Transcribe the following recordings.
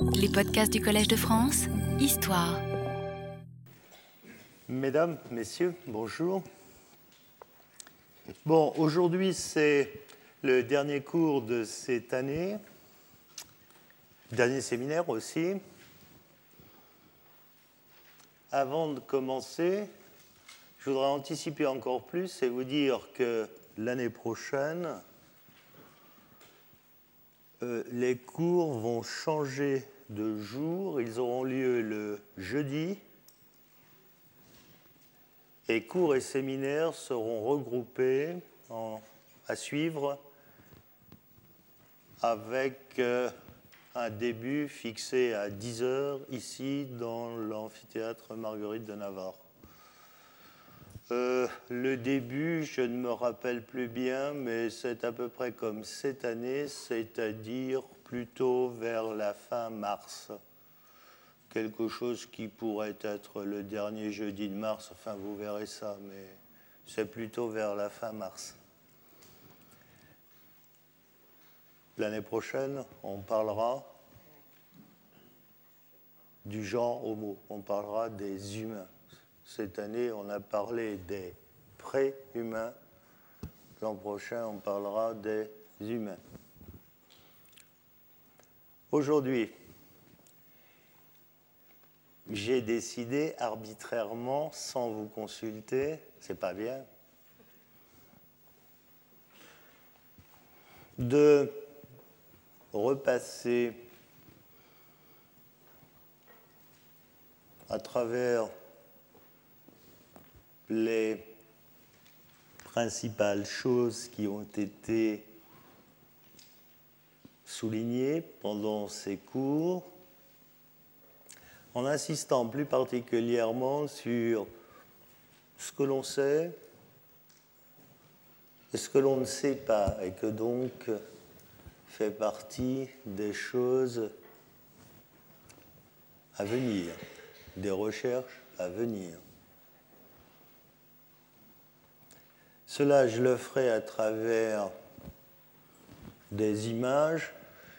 Les podcasts du Collège de France, Histoire. Mesdames, Messieurs, bonjour. Bon, aujourd'hui c'est le dernier cours de cette année, dernier séminaire aussi. Avant de commencer, je voudrais anticiper encore plus et vous dire que l'année prochaine, euh, les cours vont changer de jour. Ils auront lieu le jeudi. Et cours et séminaires seront regroupés à suivre avec euh, un début fixé à 10 heures ici dans l'amphithéâtre Marguerite de Navarre. Euh, le début, je ne me rappelle plus bien, mais c'est à peu près comme cette année, c'est-à-dire plutôt vers la fin mars. Quelque chose qui pourrait être le dernier jeudi de mars, enfin vous verrez ça, mais c'est plutôt vers la fin mars. L'année prochaine, on parlera du genre homo, on parlera des humains. Cette année, on a parlé des pré-humains. L'an prochain, on parlera des humains. Aujourd'hui, j'ai décidé arbitrairement, sans vous consulter, c'est pas bien, de repasser à travers les principales choses qui ont été soulignées pendant ces cours, en insistant plus particulièrement sur ce que l'on sait et ce que l'on ne sait pas, et que donc fait partie des choses à venir, des recherches à venir. Cela, je le ferai à travers des images.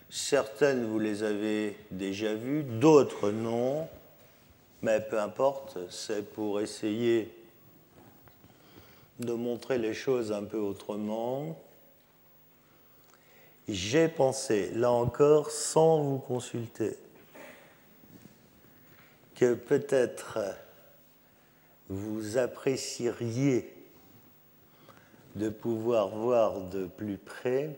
Certaines, vous les avez déjà vues, d'autres non. Mais peu importe, c'est pour essayer de montrer les choses un peu autrement. J'ai pensé, là encore, sans vous consulter, que peut-être vous apprécieriez de pouvoir voir de plus près,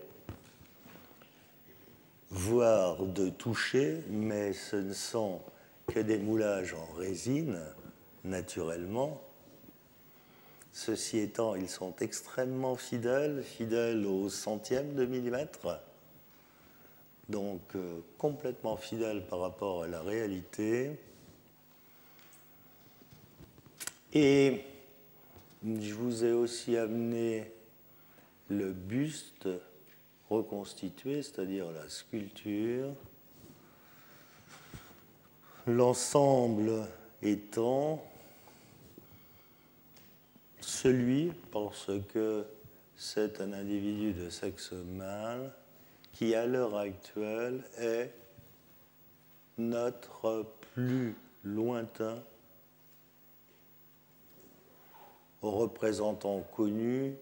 voir de toucher, mais ce ne sont que des moulages en résine, naturellement. Ceci étant, ils sont extrêmement fidèles, fidèles au centième de millimètre, donc euh, complètement fidèles par rapport à la réalité. Et je vous ai aussi amené le buste reconstitué, c'est-à-dire la sculpture. L'ensemble étant celui, parce que c'est un individu de sexe mâle, qui à l'heure actuelle est notre plus lointain représentant connu,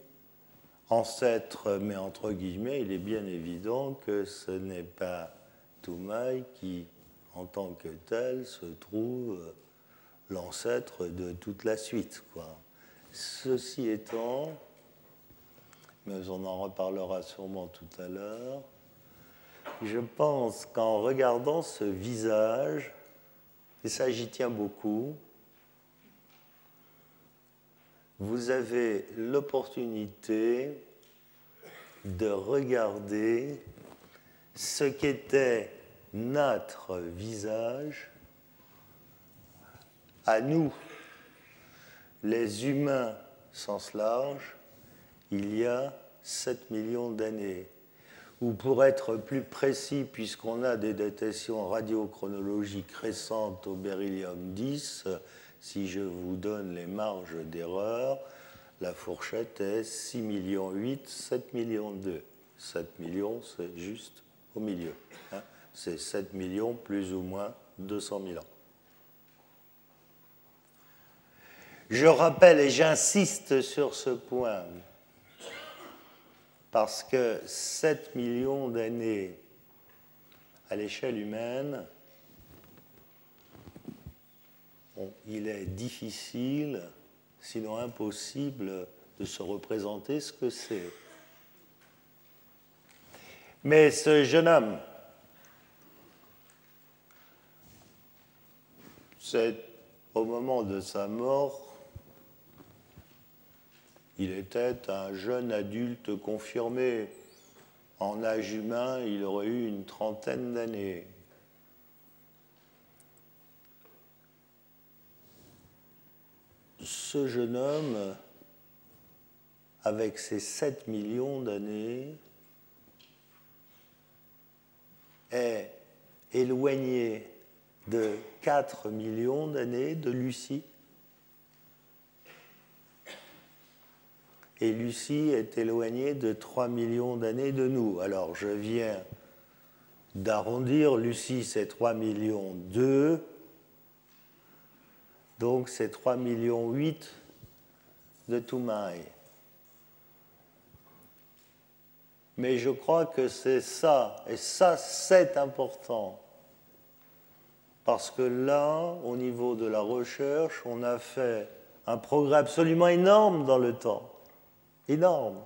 ancêtre, mais entre guillemets, il est bien évident que ce n'est pas Toumaï qui, en tant que tel, se trouve l'ancêtre de toute la suite. Ceci étant, mais on en reparlera sûrement tout à l'heure, je pense qu'en regardant ce visage, et ça j'y tiens beaucoup, vous avez l'opportunité de regarder ce qu'était notre visage à nous, les humains sens large, il y a 7 millions d'années. Ou pour être plus précis, puisqu'on a des datations radiochronologiques récentes au beryllium 10, si je vous donne les marges d'erreur, la fourchette est 6 millions 8, 7 millions 2. 7 millions, c'est juste au milieu. Hein. c'est 7 millions plus ou moins 200 000 ans. Je rappelle et j'insiste sur ce point parce que 7 millions d'années à l'échelle humaine, il est difficile, sinon impossible, de se représenter ce que c'est. Mais ce jeune homme, c'est au moment de sa mort, il était un jeune adulte confirmé. En âge humain, il aurait eu une trentaine d'années. Ce jeune homme, avec ses 7 millions d'années, est éloigné de 4 millions d'années de Lucie. Et Lucie est éloignée de 3 millions d'années de nous. Alors je viens d'arrondir, Lucie c'est 3 millions 2, donc c'est 3 millions 8 de Toumaï. Mais je crois que c'est ça, et ça c'est important. Parce que là, au niveau de la recherche, on a fait un progrès absolument énorme dans le temps. Énorme.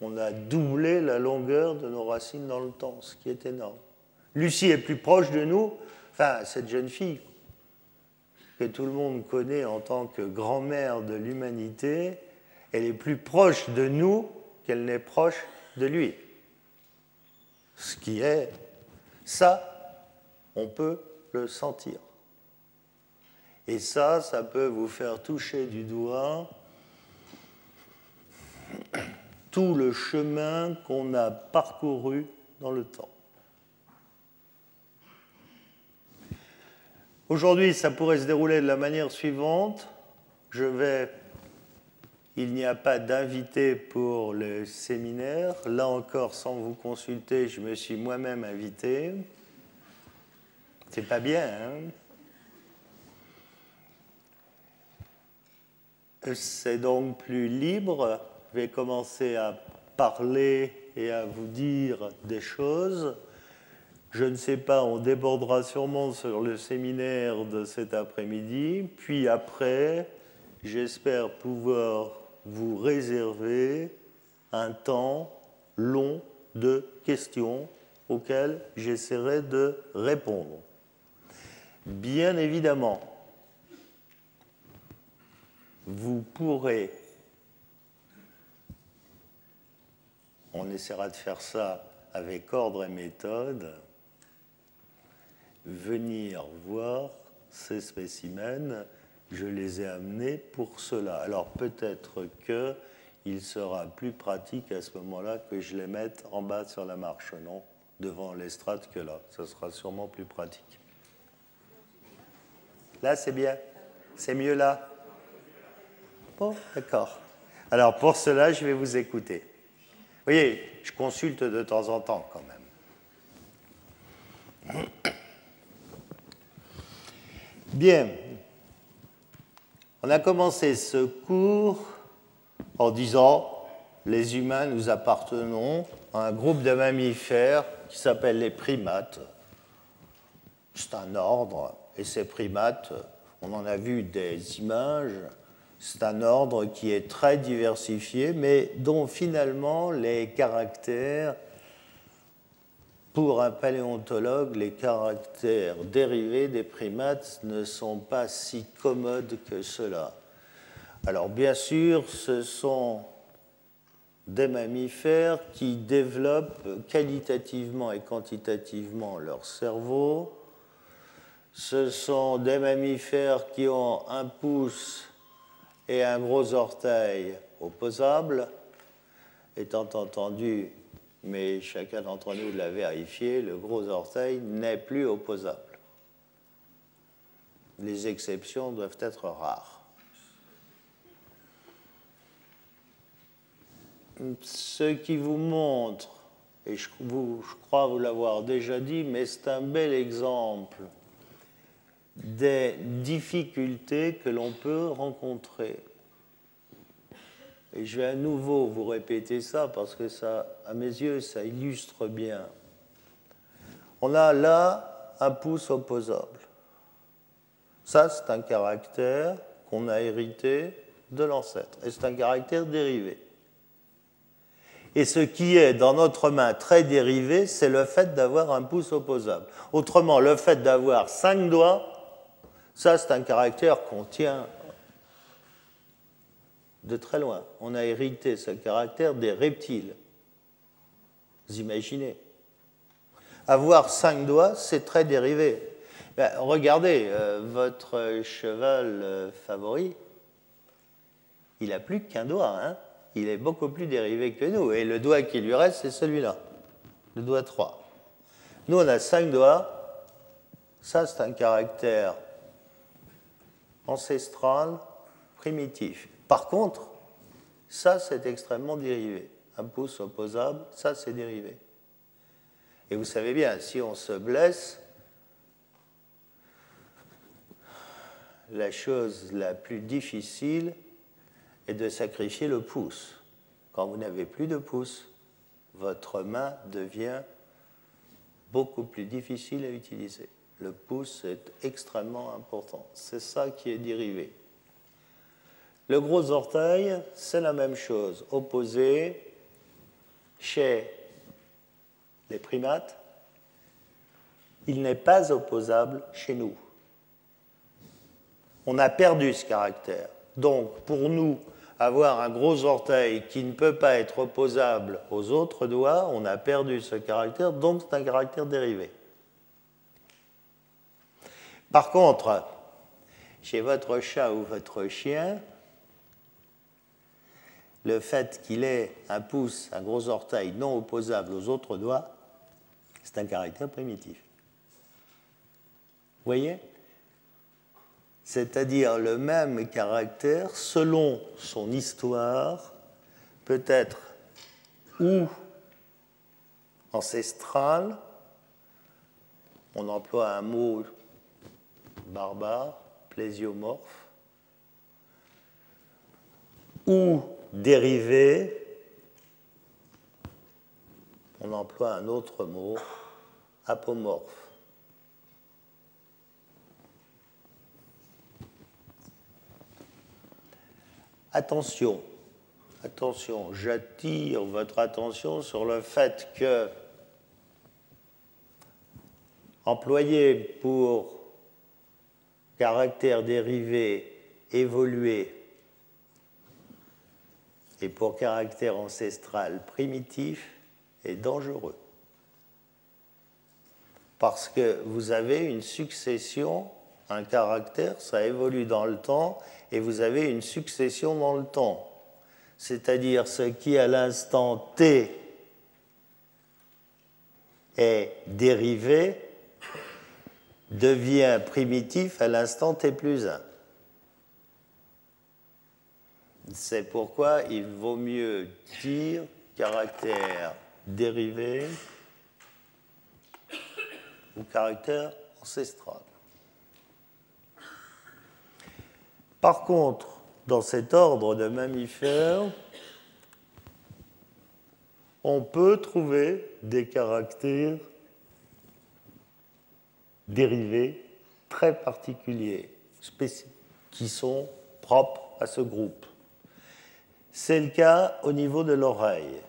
On a doublé la longueur de nos racines dans le temps, ce qui est énorme. Lucie est plus proche de nous, enfin, cette jeune fille que tout le monde connaît en tant que grand-mère de l'humanité, elle est plus proche de nous qu'elle n'est proche de lui. Ce qui est, ça, on peut le sentir. Et ça, ça peut vous faire toucher du doigt tout le chemin qu'on a parcouru dans le temps. Aujourd'hui, ça pourrait se dérouler de la manière suivante. Je vais il n'y a pas d'invité pour le séminaire. Là encore, sans vous consulter, je me suis moi-même invité. C'est pas bien, hein C'est donc plus libre. Je vais commencer à parler et à vous dire des choses. Je ne sais pas, on débordera sûrement sur le séminaire de cet après-midi. Puis après, j'espère pouvoir vous réserver un temps long de questions auxquelles j'essaierai de répondre. Bien évidemment, vous pourrez, on essaiera de faire ça avec ordre et méthode, venir voir ces spécimens je les ai amenés pour cela. Alors peut-être que il sera plus pratique à ce moment-là que je les mette en bas sur la marche, non? Devant l'estrade que là. Ce sera sûrement plus pratique. Là, c'est bien C'est mieux là Bon, d'accord. Alors pour cela, je vais vous écouter. Vous voyez, je consulte de temps en temps quand même. Bien, on a commencé ce cours en disant les humains, nous appartenons à un groupe de mammifères qui s'appelle les primates. C'est un ordre, et ces primates, on en a vu des images, c'est un ordre qui est très diversifié, mais dont finalement les caractères pour un paléontologue, les caractères dérivés des primates ne sont pas si commodes que cela. Alors bien sûr, ce sont des mammifères qui développent qualitativement et quantitativement leur cerveau. Ce sont des mammifères qui ont un pouce et un gros orteil opposables, étant entendu mais chacun d'entre nous l'a vérifié, le gros orteil n'est plus opposable. Les exceptions doivent être rares. ce qui vous montre, et je, je crois vous l'avoir déjà dit, mais c'est un bel exemple des difficultés que l'on peut rencontrer. Et je vais à nouveau vous répéter ça parce que ça, à mes yeux, ça illustre bien. On a là un pouce opposable. Ça, c'est un caractère qu'on a hérité de l'ancêtre. Et c'est un caractère dérivé. Et ce qui est dans notre main très dérivé, c'est le fait d'avoir un pouce opposable. Autrement, le fait d'avoir cinq doigts, ça, c'est un caractère qu'on tient de très loin. On a hérité ce caractère des reptiles. Vous imaginez Avoir cinq doigts, c'est très dérivé. Ben, regardez, euh, votre cheval euh, favori, il n'a plus qu'un doigt. Hein il est beaucoup plus dérivé que nous. Et le doigt qui lui reste, c'est celui-là, le doigt 3. Nous, on a cinq doigts. Ça, c'est un caractère ancestral primitif. Par contre, ça, c'est extrêmement dérivé. Un pouce opposable, ça, c'est dérivé. Et vous savez bien, si on se blesse, la chose la plus difficile est de sacrifier le pouce. Quand vous n'avez plus de pouce, votre main devient beaucoup plus difficile à utiliser. Le pouce est extrêmement important. C'est ça qui est dérivé. Le gros orteil, c'est la même chose, opposé chez les primates. Il n'est pas opposable chez nous. On a perdu ce caractère. Donc, pour nous, avoir un gros orteil qui ne peut pas être opposable aux autres doigts, on a perdu ce caractère, donc c'est un caractère dérivé. Par contre, chez votre chat ou votre chien, le fait qu'il ait un pouce, un gros orteil non opposable aux autres doigts, c'est un caractère primitif. Vous voyez? C'est-à-dire le même caractère selon son histoire, peut-être ou ancestral, on emploie un mot barbare, plésiomorphe, ou dérivé, on emploie un autre mot, apomorphe. Attention, attention, j'attire votre attention sur le fait que employé pour caractère dérivé évolué et pour caractère ancestral primitif est dangereux. Parce que vous avez une succession, un caractère, ça évolue dans le temps et vous avez une succession dans le temps. C'est-à-dire ce qui à l'instant t est dérivé devient primitif à l'instant t plus 1. C'est pourquoi il vaut mieux dire caractère dérivé ou caractère ancestral. Par contre, dans cet ordre de mammifères, on peut trouver des caractères dérivés très particuliers, qui sont propres à ce groupe. C'est le cas au niveau de l'oreille.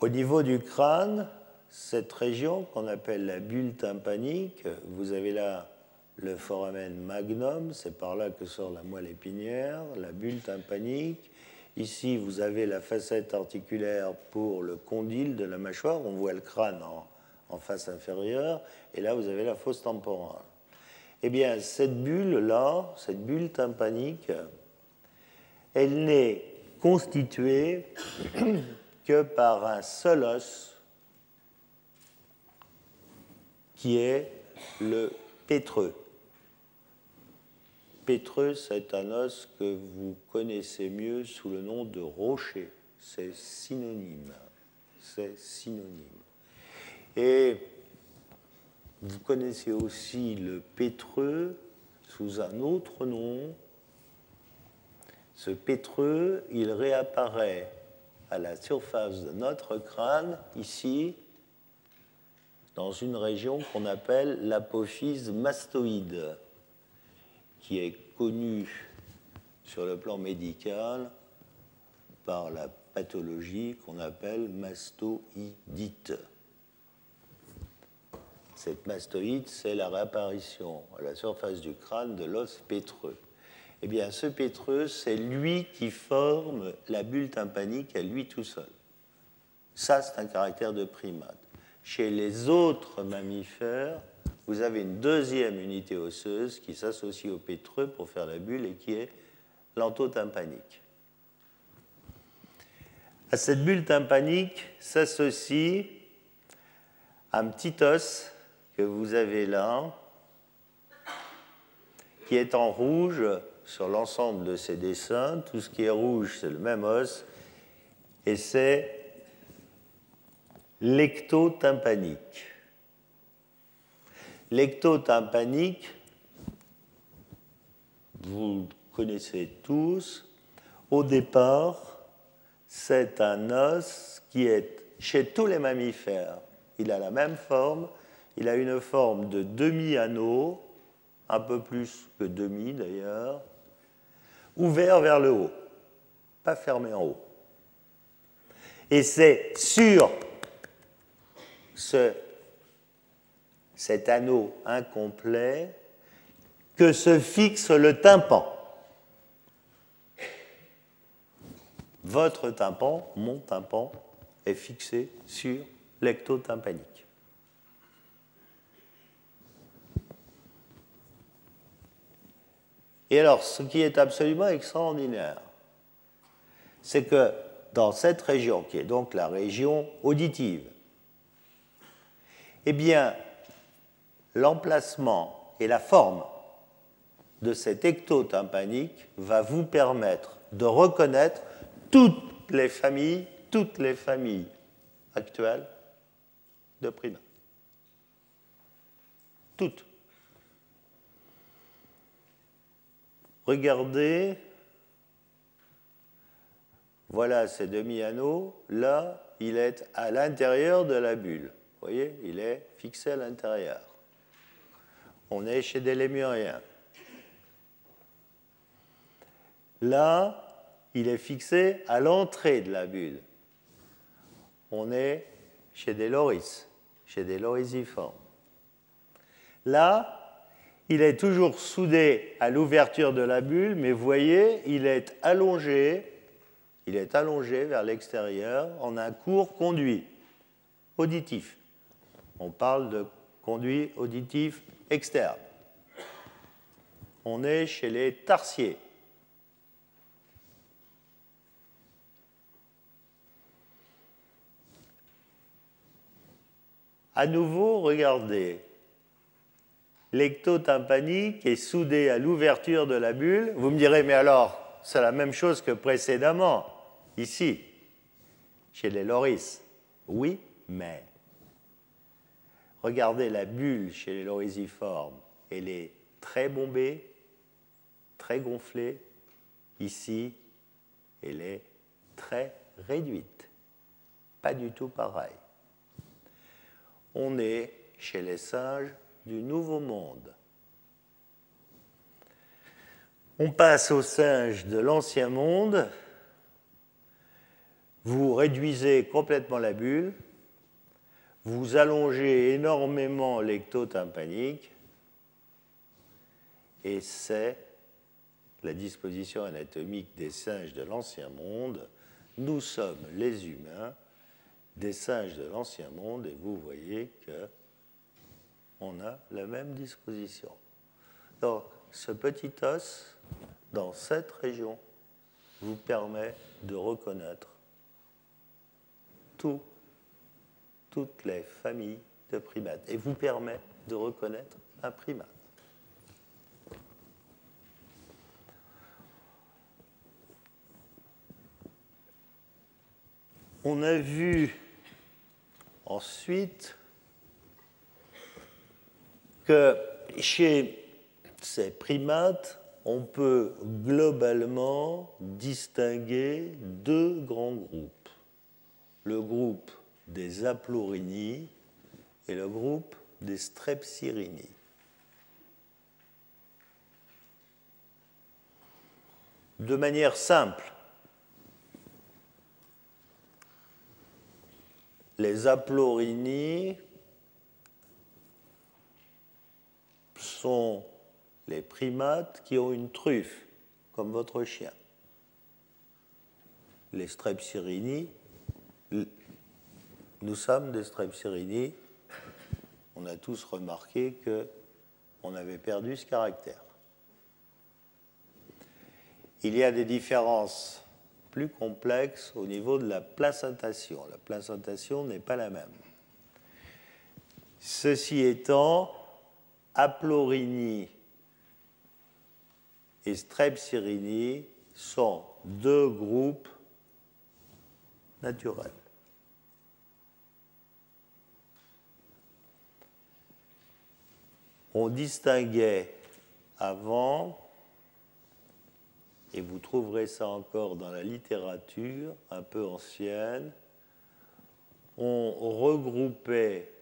Au niveau du crâne, cette région qu'on appelle la bulle tympanique, vous avez là le foramen magnum, c'est par là que sort la moelle épinière, la bulle tympanique. Ici, vous avez la facette articulaire pour le condyle de la mâchoire, on voit le crâne en, face inférieure, et là, vous avez la fosse temporale. Eh bien, cette bulle-là, cette bulle tympanique, elle n'est constituée que par un seul os qui est le pétreux. pétreux, c'est un os que vous connaissez mieux sous le nom de rocher. C'est synonyme. C'est synonyme. Et vous connaissez aussi le pétreux sous un autre nom. Ce pétreux, il réapparaît à la surface de notre crâne, ici, dans une région qu'on appelle l'apophyse mastoïde, qui est connue sur le plan médical par la pathologie qu'on appelle mastoïdite. Cette mastoïde, c'est la réapparition à la surface du crâne de l'os pétreux. Eh bien, ce pétreux, c'est lui qui forme la bulle tympanique à lui tout seul. Ça, c'est un caractère de primate. Chez les autres mammifères, vous avez une deuxième unité osseuse qui s'associe au pétreux pour faire la bulle et qui est l'entotympanique. À cette bulle tympanique s'associe un petit os que vous avez là, qui est en rouge sur l'ensemble de ces dessins. Tout ce qui est rouge, c'est le même os, et c'est l'ectotympanique. L'ectotympanique, vous le connaissez tous, au départ, c'est un os qui est chez tous les mammifères. Il a la même forme, il a une forme de demi-anneau, un peu plus que demi d'ailleurs, ouvert vers le haut, pas fermé en haut. Et c'est sur ce, cet anneau incomplet que se fixe le tympan. Votre tympan, mon tympan, est fixé sur l'ectotympanique. Et alors, ce qui est absolument extraordinaire, c'est que dans cette région, qui est donc la région auditive, eh bien, l'emplacement et la forme de cet ectotympanique va vous permettre de reconnaître toutes les familles, toutes les familles actuelles de primates. Toutes. Regardez, voilà ces demi-anneaux, là, il est à l'intérieur de la bulle. Vous voyez, il est fixé à l'intérieur. On est chez des lémuriens. Là, il est fixé à l'entrée de la bulle. On est chez des loris, chez des lorisiformes. Là, il est toujours soudé à l'ouverture de la bulle, mais voyez, il est allongé, il est allongé vers l'extérieur en un court conduit auditif. On parle de conduit auditif externe. On est chez les tarsiers. À nouveau, regardez, l'ectotympanique est soudé à l'ouverture de la bulle. Vous me direz, mais alors, c'est la même chose que précédemment, ici, chez les loris. Oui, mais regardez la bulle chez les lorisiformes, elle est très bombée, très gonflée. Ici, elle est très réduite. Pas du tout pareil. On est chez les singes du Nouveau Monde. On passe aux singes de l'Ancien Monde. Vous réduisez complètement la bulle, vous allongez énormément l'ectotympanique, et c'est la disposition anatomique des singes de l'Ancien Monde. Nous sommes les humains des singes de l'Ancien Monde, et vous voyez que on a la même disposition. Donc, ce petit os, dans cette région, vous permet de reconnaître toutes les familles de primates et vous permet de reconnaître un primate. On a vu ensuite que chez ces primates, on peut globalement distinguer deux grands groupes. Le groupe des aplorini et le groupe des strepsirini. De manière simple, les aplorini les primates qui ont une truffe, comme votre chien. Les strepsirini, nous sommes des strepsirini, on a tous remarqué qu'on avait perdu ce caractère. Il y a des différences plus complexes au niveau de la placentation. La placentation n'est pas la même. Ceci étant, Aplorini et Strepsirini sont deux groupes naturels. On distinguait avant, et vous trouverez ça encore dans la littérature un peu ancienne, on regroupait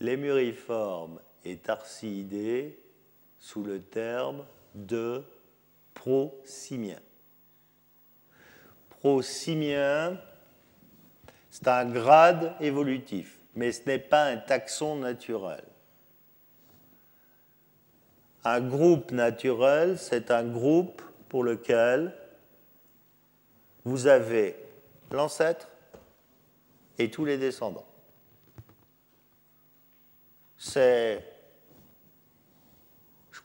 les muriformes et tarsidés sous le terme de prosimiens. Prosimiens, c'est un grade évolutif, mais ce n'est pas un taxon naturel. Un groupe naturel, c'est un groupe pour lequel vous avez l'ancêtre et tous les descendants. C'est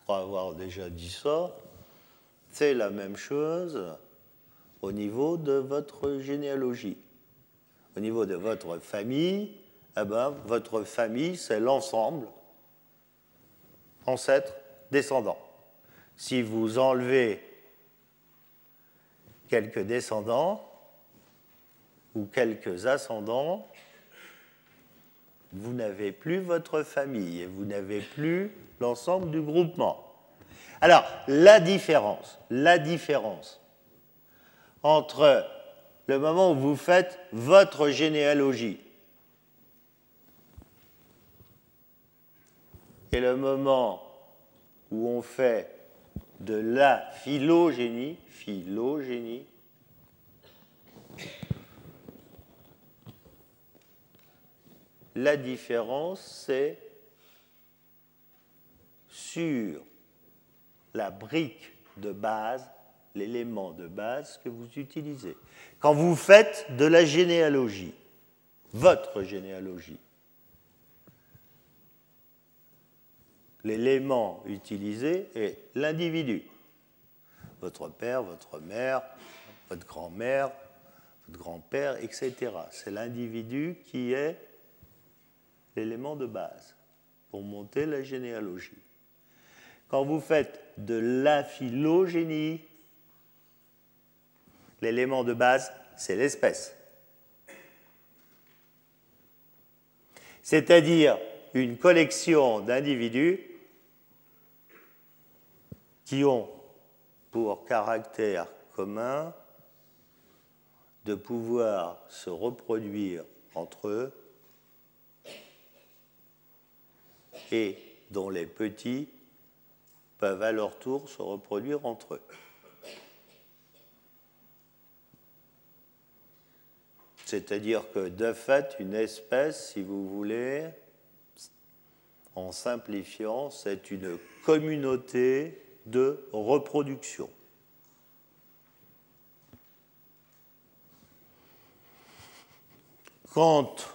avoir déjà dit ça, c'est la même chose au niveau de votre généalogie. Au niveau de votre famille, eh ben, votre famille, c'est l'ensemble, ancêtres, descendants. Si vous enlevez quelques descendants ou quelques ascendants, vous n'avez plus votre famille et vous n'avez plus l'ensemble du groupement. Alors, la différence, la différence entre le moment où vous faites votre généalogie et le moment où on fait de la phylogénie, phylogénie, la différence, c'est sur la brique de base, l'élément de base que vous utilisez. Quand vous faites de la généalogie, votre généalogie, l'élément utilisé est l'individu. Votre père, votre mère, votre grand-mère, votre grand-père, etc. C'est l'individu qui est l'élément de base pour monter la généalogie. Quand vous faites de la phylogénie, l'élément de base, c'est l'espèce. C'est-à-dire une collection d'individus qui ont pour caractère commun de pouvoir se reproduire entre eux et dont les petits peuvent à leur tour se reproduire entre eux. C'est-à-dire que de fait, une espèce, si vous voulez, en simplifiant, c'est une communauté de reproduction. Quand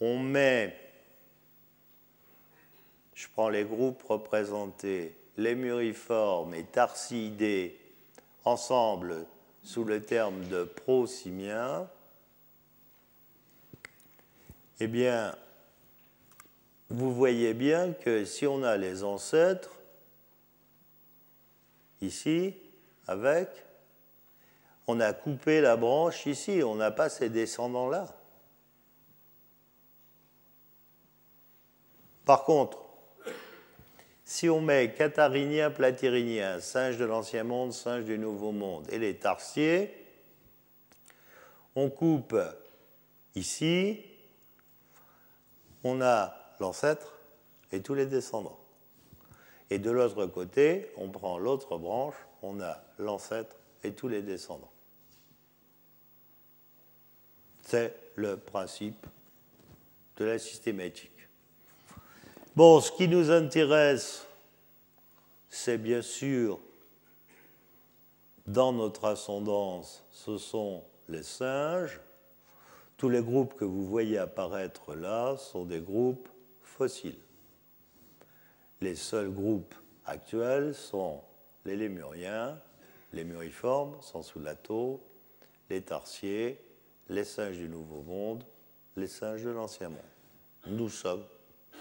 on met je prends les groupes représentés, les muriformes et tarsidés, ensemble sous le terme de prosimiens, eh bien, vous voyez bien que si on a les ancêtres, ici, avec, on a coupé la branche ici, on n'a pas ces descendants-là. Par contre, si on met catharinien, platyrinien, singe de l'Ancien Monde, singe du Nouveau Monde et les tarsiers, on coupe ici, on a l'ancêtre et tous les descendants. Et de l'autre côté, on prend l'autre branche, on a l'ancêtre et tous les descendants. C'est le principe de la systématique. Bon, ce qui nous intéresse, c'est bien sûr, dans notre ascendance, ce sont les singes. Tous les groupes que vous voyez apparaître là sont des groupes fossiles. Les seuls groupes actuels sont les lémuriens, les muriformes, sans sous lato, les tarsiers, les singes du Nouveau Monde, les singes de l'Ancien Monde. Nous sommes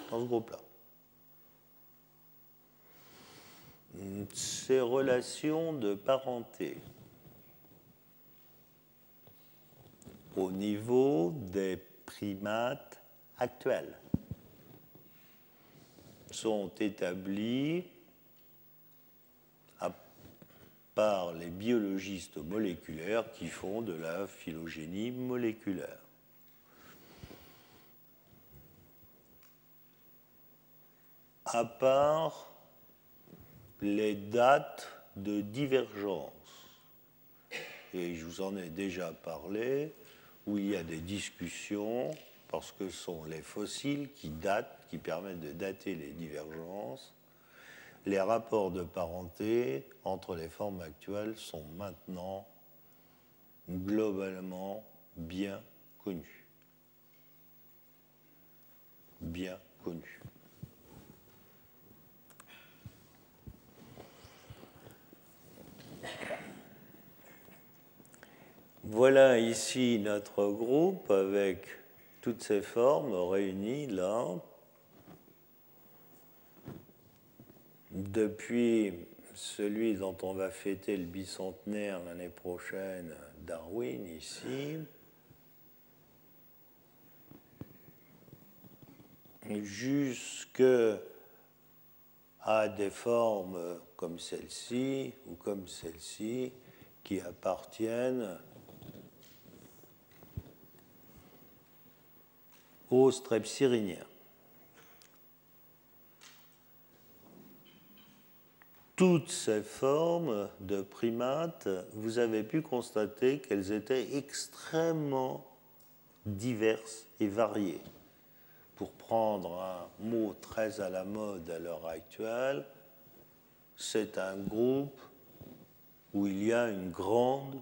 dans ce groupe-là. Ces relations de parenté au niveau des primates actuels sont établies par les biologistes moléculaires qui font de la phylogénie moléculaire. À part les dates de divergence, et je vous en ai déjà parlé, où il y a des discussions, parce que ce sont les fossiles qui datent, qui permettent de dater les divergences, les rapports de parenté entre les formes actuelles sont maintenant globalement bien connus. Bien connus. Voilà ici notre groupe avec toutes ces formes réunies là. Depuis celui dont on va fêter le bicentenaire l'année prochaine, Darwin ici, jusque à des formes comme celle-ci ou comme celle-ci qui appartiennent aux strepsyriniens. Toutes ces formes de primates, vous avez pu constater qu'elles étaient extrêmement diverses et variées. Pour prendre un mot très à la mode à l'heure actuelle, c'est un groupe où il y a une grande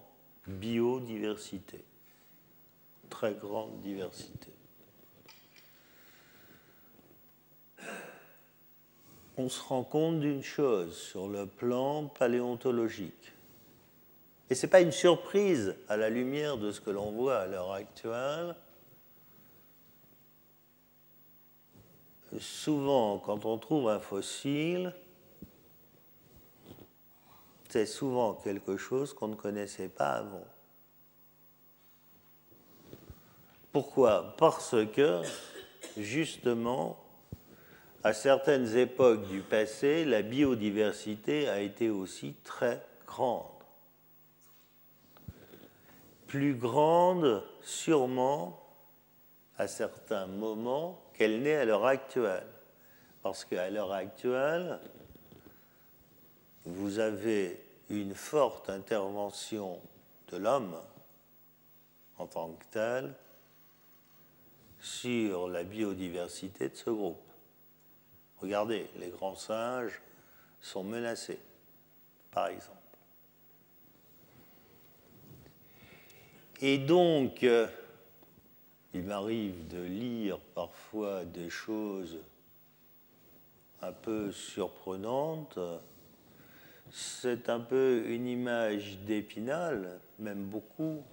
biodiversité, très grande diversité. on se rend compte d'une chose sur le plan paléontologique. Et ce n'est pas une surprise à la lumière de ce que l'on voit à l'heure actuelle. Souvent, quand on trouve un fossile, c'est souvent quelque chose qu'on ne connaissait pas avant. Pourquoi? Parce que, justement, à certaines époques du passé, la biodiversité a été aussi très grande. Plus grande sûrement à certains moments qu'elle n'est à l'heure actuelle. Parce qu'à l'heure actuelle, vous avez une forte intervention de l'homme en tant que tel sur la biodiversité de ce groupe. Regardez, les grands singes sont menacés, par exemple. Et donc, euh, il m'arrive de lire parfois des choses un peu surprenantes. C'est un peu une image d'épinal, même beaucoup,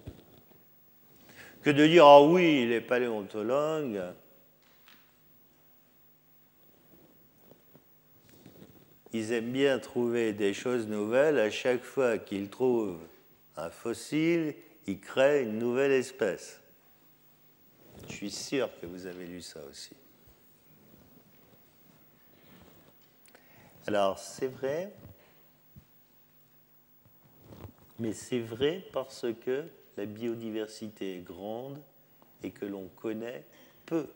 que de dire Ah oui, les paléontologues ils aiment bien trouver des choses nouvelles à chaque fois qu'ils trouvent un fossile, il crée une nouvelle espèce. Je suis sûr que vous avez lu ça aussi. Alors, c'est vrai, mais c'est vrai parce que la biodiversité est grande et que l'on connaît peu.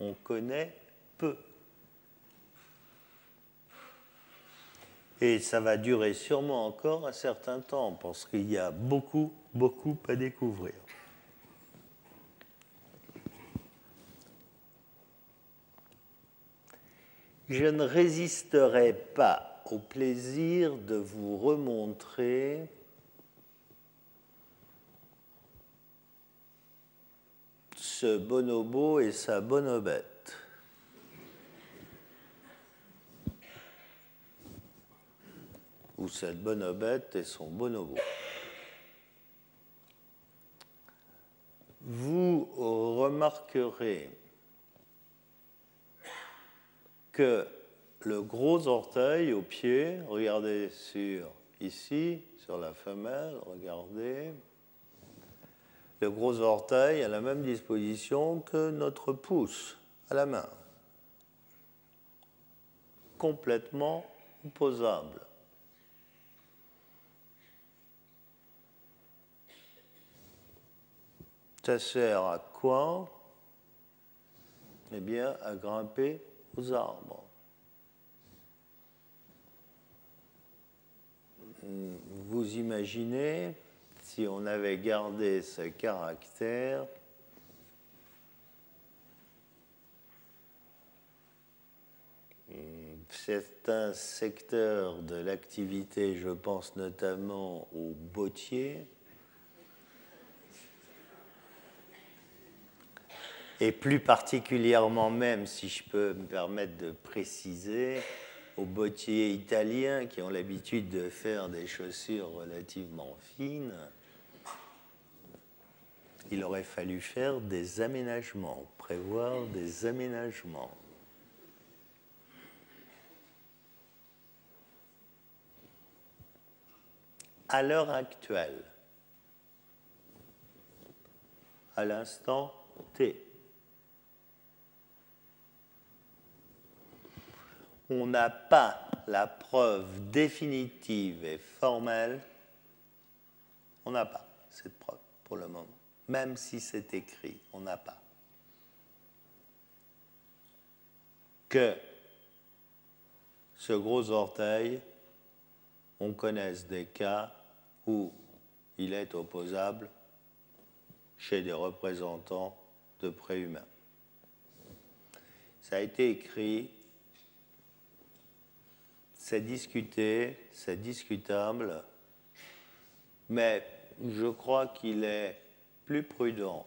On connaît peu. Et ça va durer sûrement encore un certain temps parce qu'il y a beaucoup, beaucoup à découvrir. Je ne résisterai pas au plaisir de vous remontrer bonobo et sa bonobette. ou cette bonobette et son bonobo. Vous remarquerez que le gros orteil au pied, regardez sur ici, sur la femelle, regardez, le gros orteil a la même disposition que notre pouce à la main, complètement opposable. Ça sert à quoi? Eh bien, à grimper aux arbres. Vous imaginez si on avait gardé ce caractère. Certains secteurs de l'activité, je pense notamment aux bottiers, et plus particulièrement même, si je peux me permettre de préciser, aux bottiers italiens qui ont l'habitude de faire des chaussures relativement fines, il aurait fallu faire des aménagements, prévoir des aménagements. À l'heure actuelle, à l'instant T, on n'a pas la preuve définitive et formelle, on n'a pas cette preuve pour le moment. Même si c'est écrit, on n'a pas. Que ce gros orteil, on connaisse des cas où il est opposable chez des représentants de préhumains. Ça a été écrit c'est discuté, c'est discutable, mais je crois qu'il est plus prudent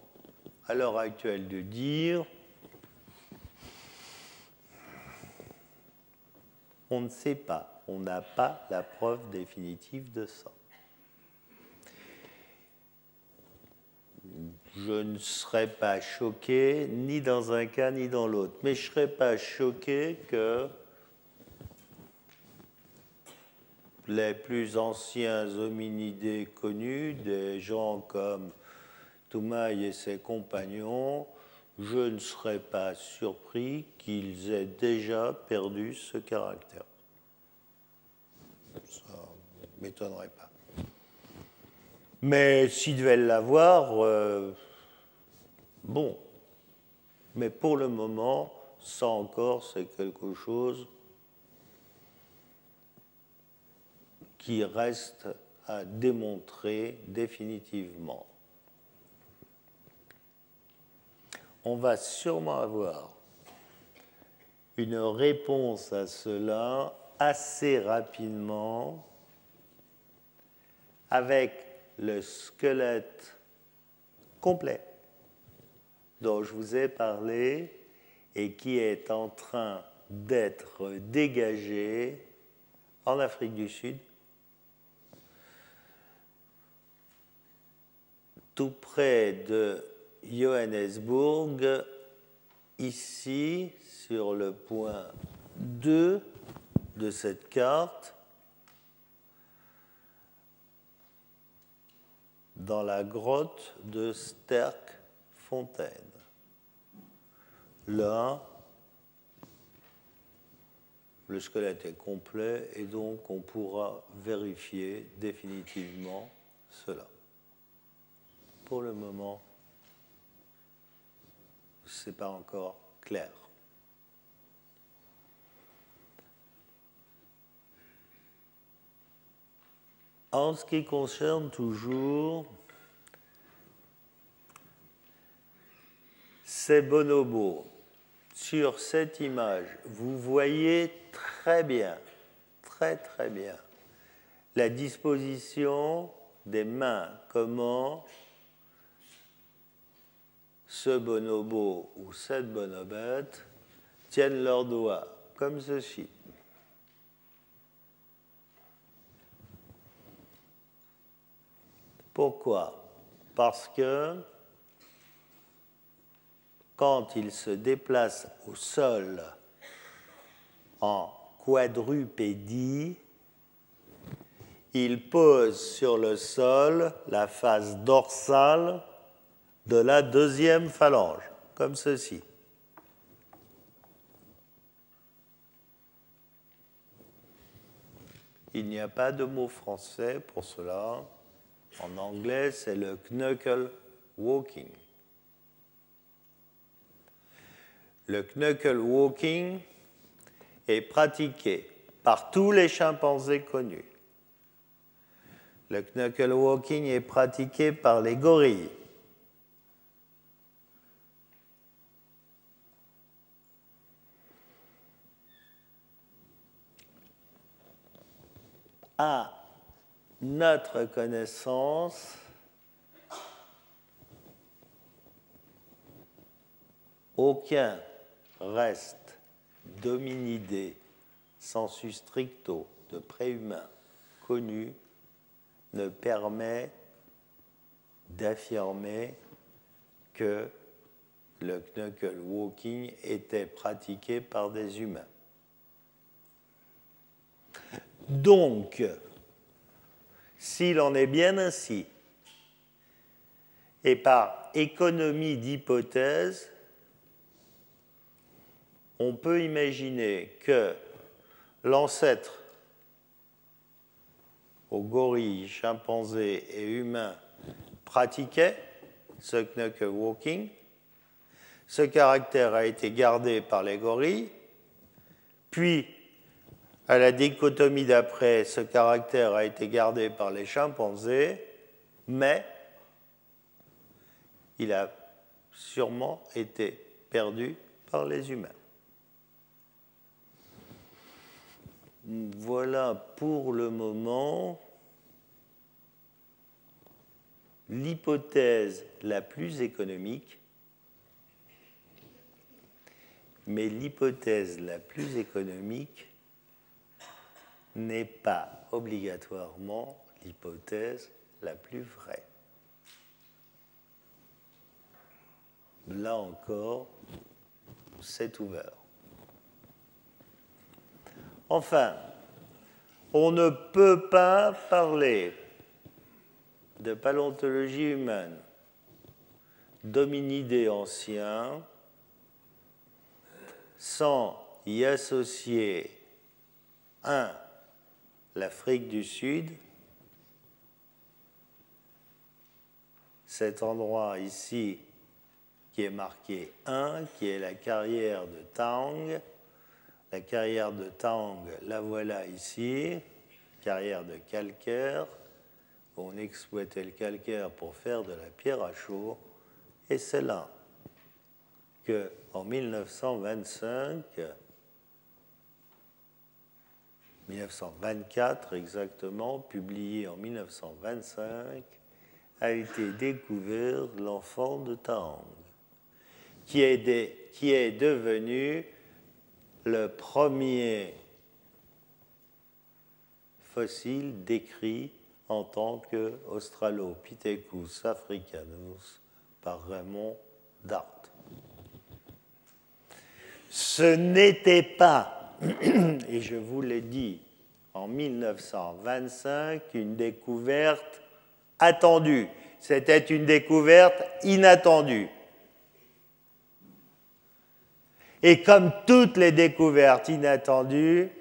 à l'heure actuelle de dire on ne sait pas, on n'a pas la preuve définitive de ça. Je ne serais pas choqué ni dans un cas ni dans l'autre, mais je ne serais pas choqué que les plus anciens hominidés connus, des gens comme Toumaï et ses compagnons, je ne serais pas surpris qu'ils aient déjà perdu ce caractère. Ça ne m'étonnerait pas. Mais s'ils devaient l'avoir, euh, bon. Mais pour le moment, ça encore, c'est quelque chose qui reste à démontrer définitivement. On va sûrement avoir une réponse à cela assez rapidement avec le squelette complet dont je vous ai parlé et qui est en train d'être dégagé en Afrique du Sud tout près de Johannesburg, ici, sur le point 2 de cette carte, dans la grotte de Sterkfontein. Là, le squelette est complet et donc on pourra vérifier définitivement cela. Pour le moment, ce n'est pas encore clair. En ce qui concerne toujours ces bonobos, sur cette image, vous voyez très bien, très très bien, la disposition des mains, comment ce bonobo ou cette bonobette tiennent leurs doigts, comme ceci. Pourquoi? Parce que quand il se déplace au sol en quadrupédie, il pose sur le sol la face dorsale de la deuxième phalange, comme ceci. Il n'y a pas de mot français pour cela. En anglais, c'est le knuckle walking. Le knuckle walking est pratiqué par tous les chimpanzés connus. Le knuckle walking est pratiqué par les gorilles. À notre connaissance, aucun reste dominidé sensu stricto de préhumain connu ne permet d'affirmer que le knuckle walking était pratiqué par des humains. Donc, s'il en est bien ainsi, et par économie d'hypothèse, on peut imaginer que l'ancêtre aux gorilles, chimpanzés et humains pratiquait ce knuckle walking. Ce caractère a été gardé par les gorilles, puis à la dichotomie d'après, ce caractère a été gardé par les chimpanzés, mais il a sûrement été perdu par les humains. Voilà pour le moment l'hypothèse la plus économique, mais l'hypothèse la plus économique n'est pas obligatoirement l'hypothèse la plus vraie. Là encore, c'est ouvert. Enfin, on ne peut pas parler de paléontologie humaine, d'hominidés anciens, sans y associer un, l'Afrique du Sud, cet endroit ici qui est marqué 1, qui est la carrière de Tang, la carrière de Tang, la voilà ici, carrière de calcaire. On exploitait le calcaire pour faire de la pierre à chaud. Et c'est là que, en 1925, 1924 exactement, publié en 1925, a été découvert l'enfant de est, qui est devenu le premier fossile décrit en tant que Australopithecus africanus par Raymond Dart. Ce n'était pas, et je vous l'ai dit, en 1925, une découverte attendue. C'était une découverte inattendue. Et comme toutes les découvertes inattendues,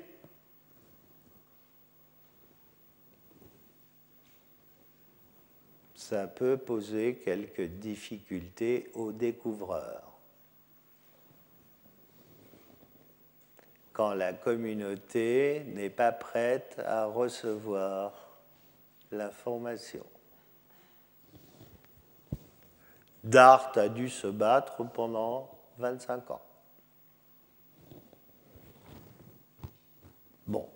ça peut poser quelques difficultés aux découvreurs. Quand la communauté n'est pas prête à recevoir l'information. Dart a dû se battre pendant 25 ans. Bon.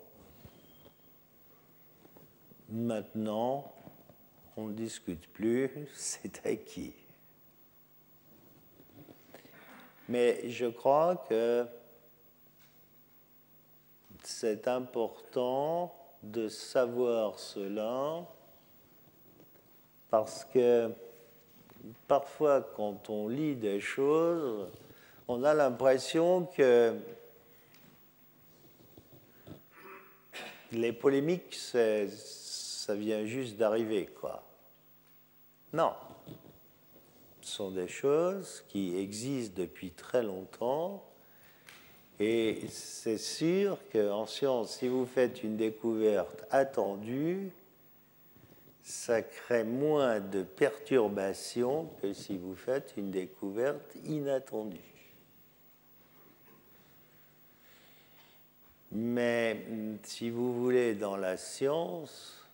Maintenant, on ne discute plus, c'est acquis. Mais je crois que c'est important de savoir cela parce que parfois quand on lit des choses, on a l'impression que les polémiques, ça vient juste d'arriver, quoi. Non. Ce sont des choses qui existent depuis très longtemps. Et c'est sûr qu'en science, si vous faites une découverte attendue, ça crée moins de perturbations que si vous faites une découverte inattendue. Mais si vous voulez, dans la science,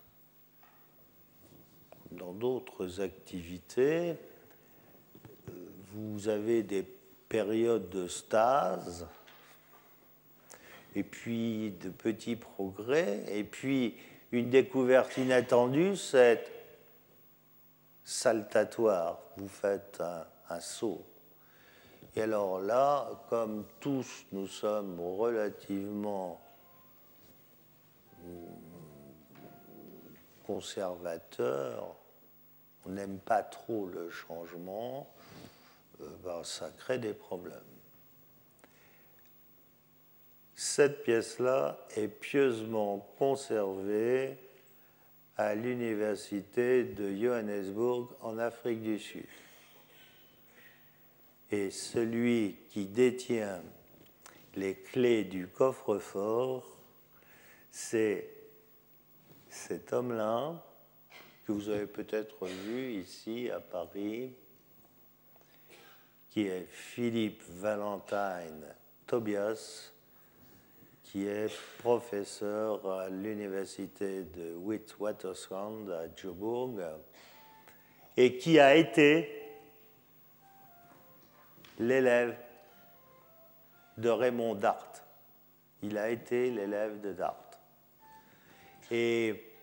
dans d'autres activités, vous avez des périodes de stase, et puis de petits progrès, et puis une découverte inattendue, c'est saltatoire. Vous faites un, saut. Et alors là, comme tous nous sommes relativement conservateurs, on n'aime pas trop le changement, euh, ben, ça crée des problèmes. Cette pièce-là est pieusement conservée à l'université de Johannesburg en Afrique du Sud. Et celui qui détient les clés du coffre-fort, c'est cet homme-là, que vous avez peut-être vu ici à Paris, qui est Philippe Valentine Tobias, qui est professeur à l'université de Witwatersrand à Joburg et qui a été l'élève de Raymond Dart. Il a été l'élève de Dart. Et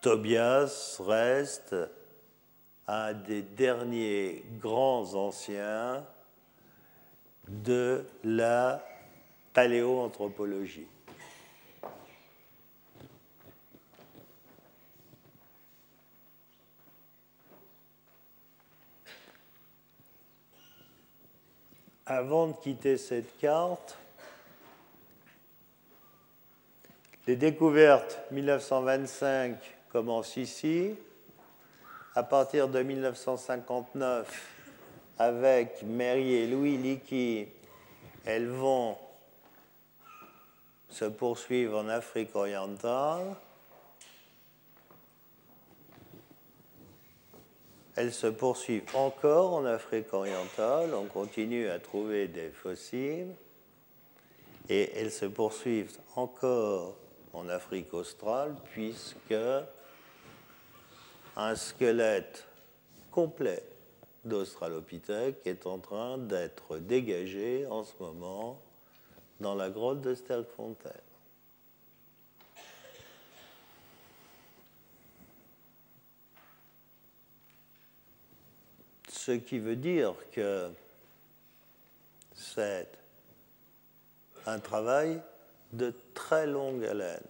Tobias reste un des derniers grands anciens de la paléoanthropologie. Avant de quitter cette carte, les découvertes 1925 commencent ici. À partir de 1959, avec Mary et Louis Leakey, elles vont se poursuivre en Afrique orientale. Elles se poursuivent encore en Afrique orientale, on continue à trouver des fossiles, et elles se poursuivent encore en Afrique australe, puisque un squelette complet d'Australopithèque est en train d'être dégagé en ce moment dans la grotte de Sterkfontein. Ce qui veut dire que c'est un travail de très longue haleine.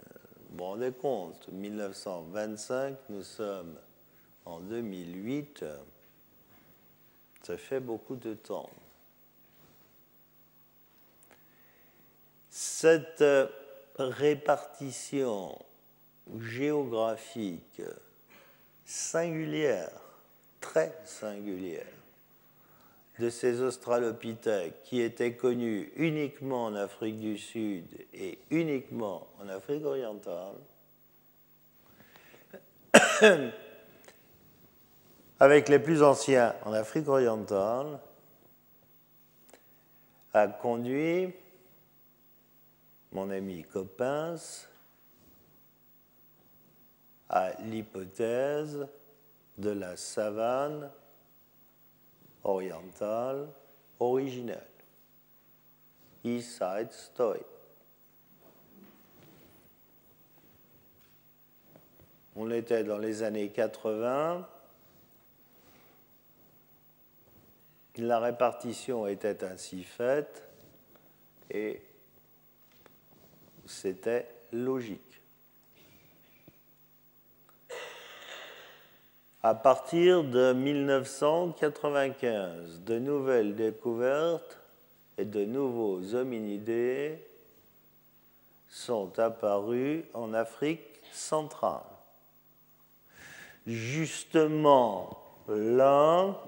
Vous vous rendez compte, 1925, nous sommes en 2008, ça fait beaucoup de temps. Cette répartition géographique singulière, très singulière, de ces australopithèques qui étaient connus uniquement en Afrique du Sud et uniquement en Afrique orientale, avec les plus anciens en Afrique orientale, a conduit mon ami Coppens à l'hypothèse de la savane orientale originelle, East Side Story. On était dans les années 80. La répartition était ainsi faite et c'était logique. À partir de 1995, de nouvelles découvertes et de nouveaux hominidés sont apparus en Afrique centrale. Justement là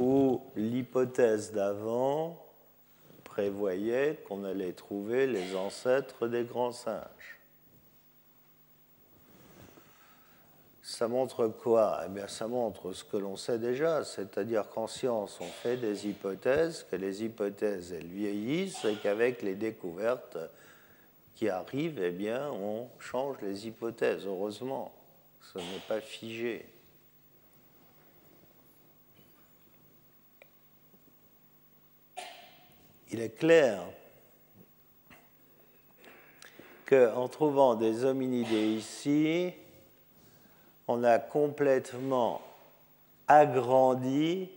où l'hypothèse d'avant prévoyait qu'on allait trouver les ancêtres des grands singes. Ça montre quoi? Eh bien, ça montre ce que l'on sait déjà, c'est-à-dire qu'en science, on fait des hypothèses, que les hypothèses, elles vieillissent, et qu'avec les découvertes qui arrivent, eh bien, on change les hypothèses, heureusement. Ce n'est pas figé. Il est clair qu'en trouvant des hominidés ici, on a complètement agrandi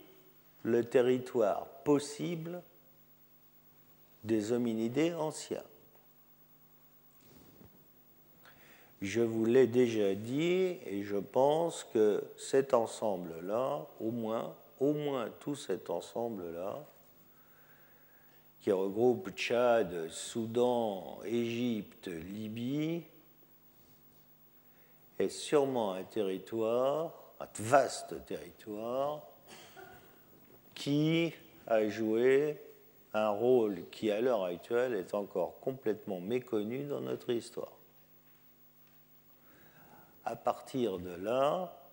le territoire possible des hominidés anciens. Je vous l'ai déjà dit et je pense que cet ensemble-là, au moins, au moins tout cet ensemble-là, qui regroupe Tchad, Soudan, Égypte, Libye, est sûrement un territoire, un vaste territoire, qui a joué un rôle qui, à l'heure actuelle, est encore complètement méconnu dans notre histoire. À partir de là,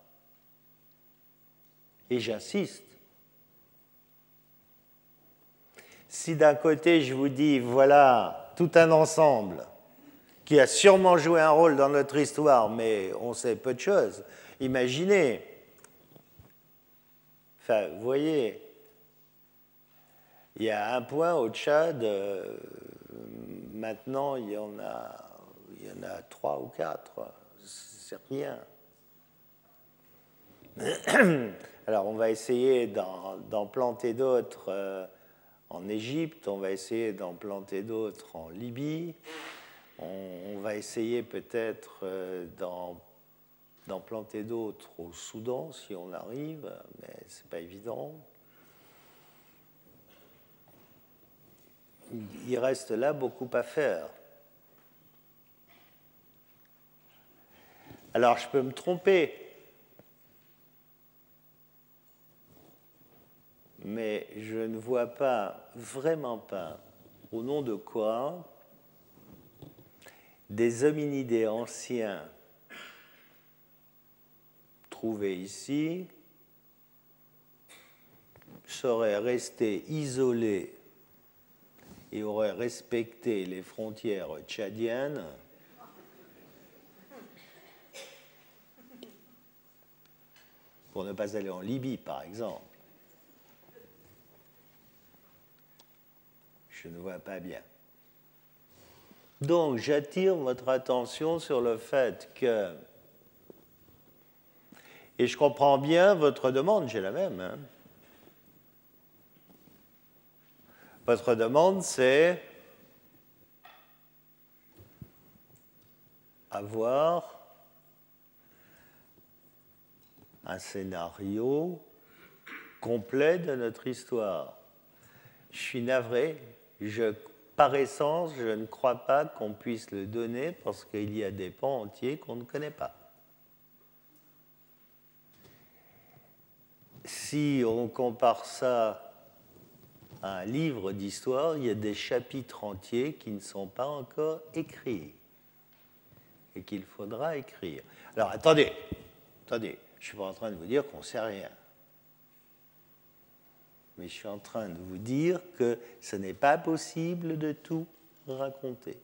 et j'insiste, si d'un côté je vous dis, voilà tout un ensemble qui a sûrement joué un rôle dans notre histoire, mais on sait peu de choses. Imaginez, enfin, vous voyez, il y a un point au Tchad, euh, maintenant il y, en a, il y en a trois ou quatre, c'est rien. Alors on va essayer d'en planter d'autres euh, en Égypte, on va essayer d'en planter d'autres en Libye. On, va essayer peut-être euh, d'en planter d'autres au Soudan si on arrive, mais ce n'est pas évident. Il reste là beaucoup à faire. Alors je peux me tromper, mais je ne vois pas, vraiment pas, au nom de quoi des hominidés anciens trouvés ici seraient restés isolés et auraient respecté les frontières tchadiennes pour ne pas aller en Libye, par exemple. Je ne vois pas bien. Donc j'attire votre attention sur le fait que, et je comprends bien votre demande, j'ai la même, hein. votre demande c'est avoir un scénario complet de notre histoire. Je suis navré, par essence, je ne crois pas qu'on puisse le donner parce qu'il y a des pans entiers qu'on ne connaît pas. si on compare ça à un livre d'histoire, il y a des chapitres entiers qui ne sont pas encore écrits et qu'il faudra écrire. Alors attendez, attendez, je ne suis pas en train de vous dire qu'on ne sait rien. Mais je suis en train de vous dire que ce n'est pas possible de tout raconter.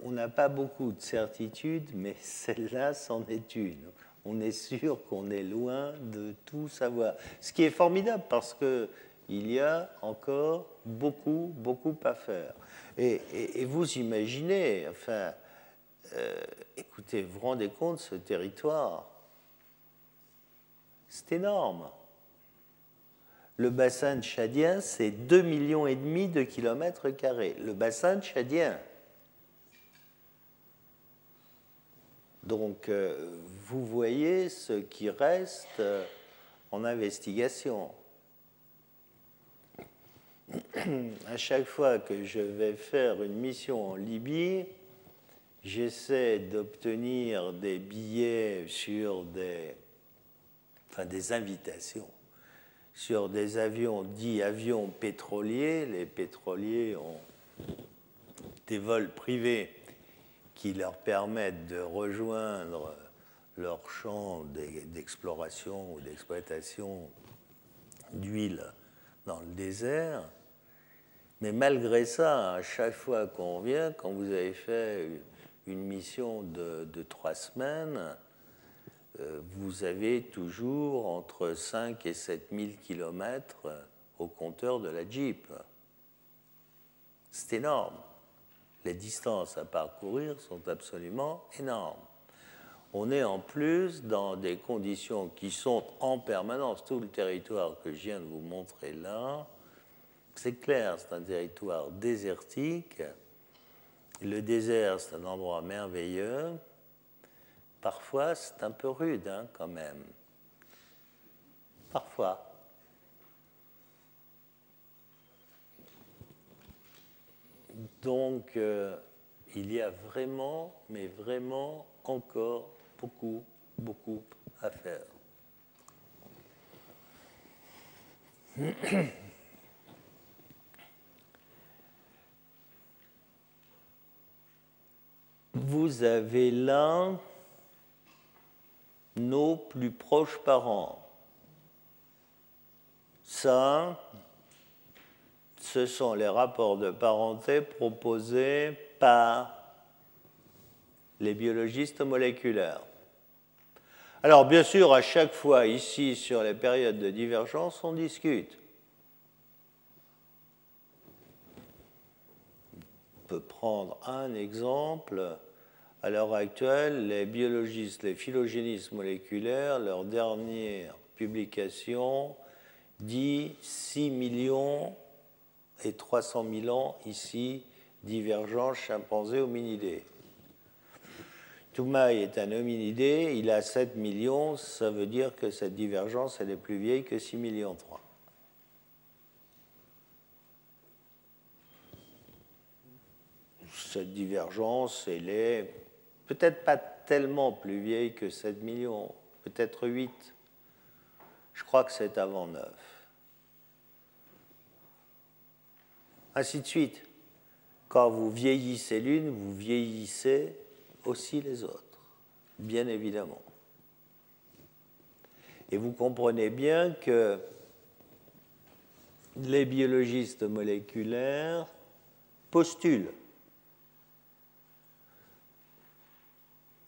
On n'a pas beaucoup de certitudes, mais celle-là, c'en est une. On est sûr qu'on est loin de tout savoir. Ce qui est formidable parce que il y a encore beaucoup, beaucoup à faire. Et, vous imaginez, enfin, euh, écoutez, vous vous rendez compte, ce territoire, c'est énorme. Le bassin tchadien, c'est 2,5 millions et demi de kilomètres carrés. Le bassin tchadien. Donc, euh, vous voyez ce qui reste euh, en investigation. À chaque fois que je vais faire une mission en Libye, j'essaie d'obtenir des billets sur des, enfin des invitations sur des avions dits avions pétroliers. Les pétroliers ont des vols privés qui leur permettent de rejoindre leur champ d'exploration ou d'exploitation d'huile dans le désert. Mais malgré ça, à chaque fois qu'on vient, quand vous avez fait une mission de, de trois semaines, vous avez toujours entre 5 et 7 000 kilomètres au compteur de la Jeep. C'est énorme. Les distances à parcourir sont absolument énormes. On est en plus dans des conditions qui sont en permanence, tout le territoire que je viens de vous montrer là, c'est clair, c'est un territoire désertique. Le désert, c'est un endroit merveilleux Parfois, c'est un peu rude hein, quand même. Parfois. Donc, euh, il y a vraiment, mais vraiment encore beaucoup, beaucoup à faire. Vous avez là nos plus proches parents. Ça, ce sont les rapports de parenté proposés par les biologistes moléculaires. Alors bien sûr, à chaque fois ici sur les périodes de divergence, on discute. On peut prendre un exemple à l'heure actuelle, les biologistes, les phylogénistes moléculaires, leur dernière publication dit 6 millions et 300 000 ans ici, divergence chimpanzé hominidé. Toumaï est un hominidé, il a 7 millions, ça veut dire que cette divergence elle est plus vieille que 6 millions 3. Cette divergence, elle est peut-être pas tellement plus vieille que 7 millions, peut-être 8. Je crois que c'est avant 9. Ainsi de suite. Quand vous vieillissez l'une, vous vieillissez aussi les autres, bien évidemment. Et vous comprenez bien que les biologistes moléculaires postulent